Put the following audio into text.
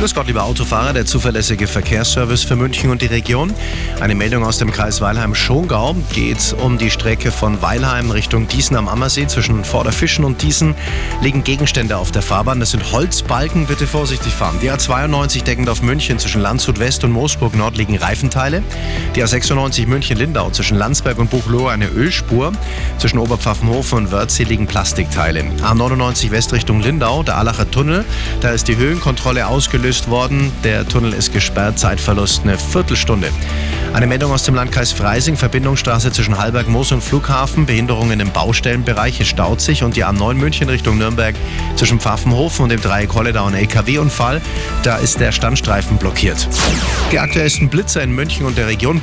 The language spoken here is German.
Grüß Gott, lieber Autofahrer, der zuverlässige Verkehrsservice für München und die Region. Eine Meldung aus dem Kreis Weilheim-Schongau geht um die Strecke von Weilheim Richtung Diesen am Ammersee. Zwischen Vorderfischen und Diesen liegen Gegenstände auf der Fahrbahn. Das sind Holzbalken, bitte vorsichtig fahren. Die A92 deckend auf München zwischen Landshut West und Moosburg Nord liegen Reifenteile. Die A96 München-Lindau zwischen Landsberg und Buchloe eine Ölspur. Zwischen Oberpfaffenhofen und Wörthsee liegen Plastikteile. A99 West Richtung Lindau, der Allacher Tunnel. Da ist die Höhenkontrolle ausgelöst worden. Der Tunnel ist gesperrt, Zeitverlust eine Viertelstunde. Eine Meldung aus dem Landkreis Freising, Verbindungsstraße zwischen Halberg, Moos und Flughafen, Behinderungen im Baustellenbereich, es staut sich und die A9 München Richtung Nürnberg zwischen Pfaffenhofen und dem Dreieck Holledau ein LKW-Unfall. Da ist der Standstreifen blockiert. Die aktuellsten Blitzer in München und der Region.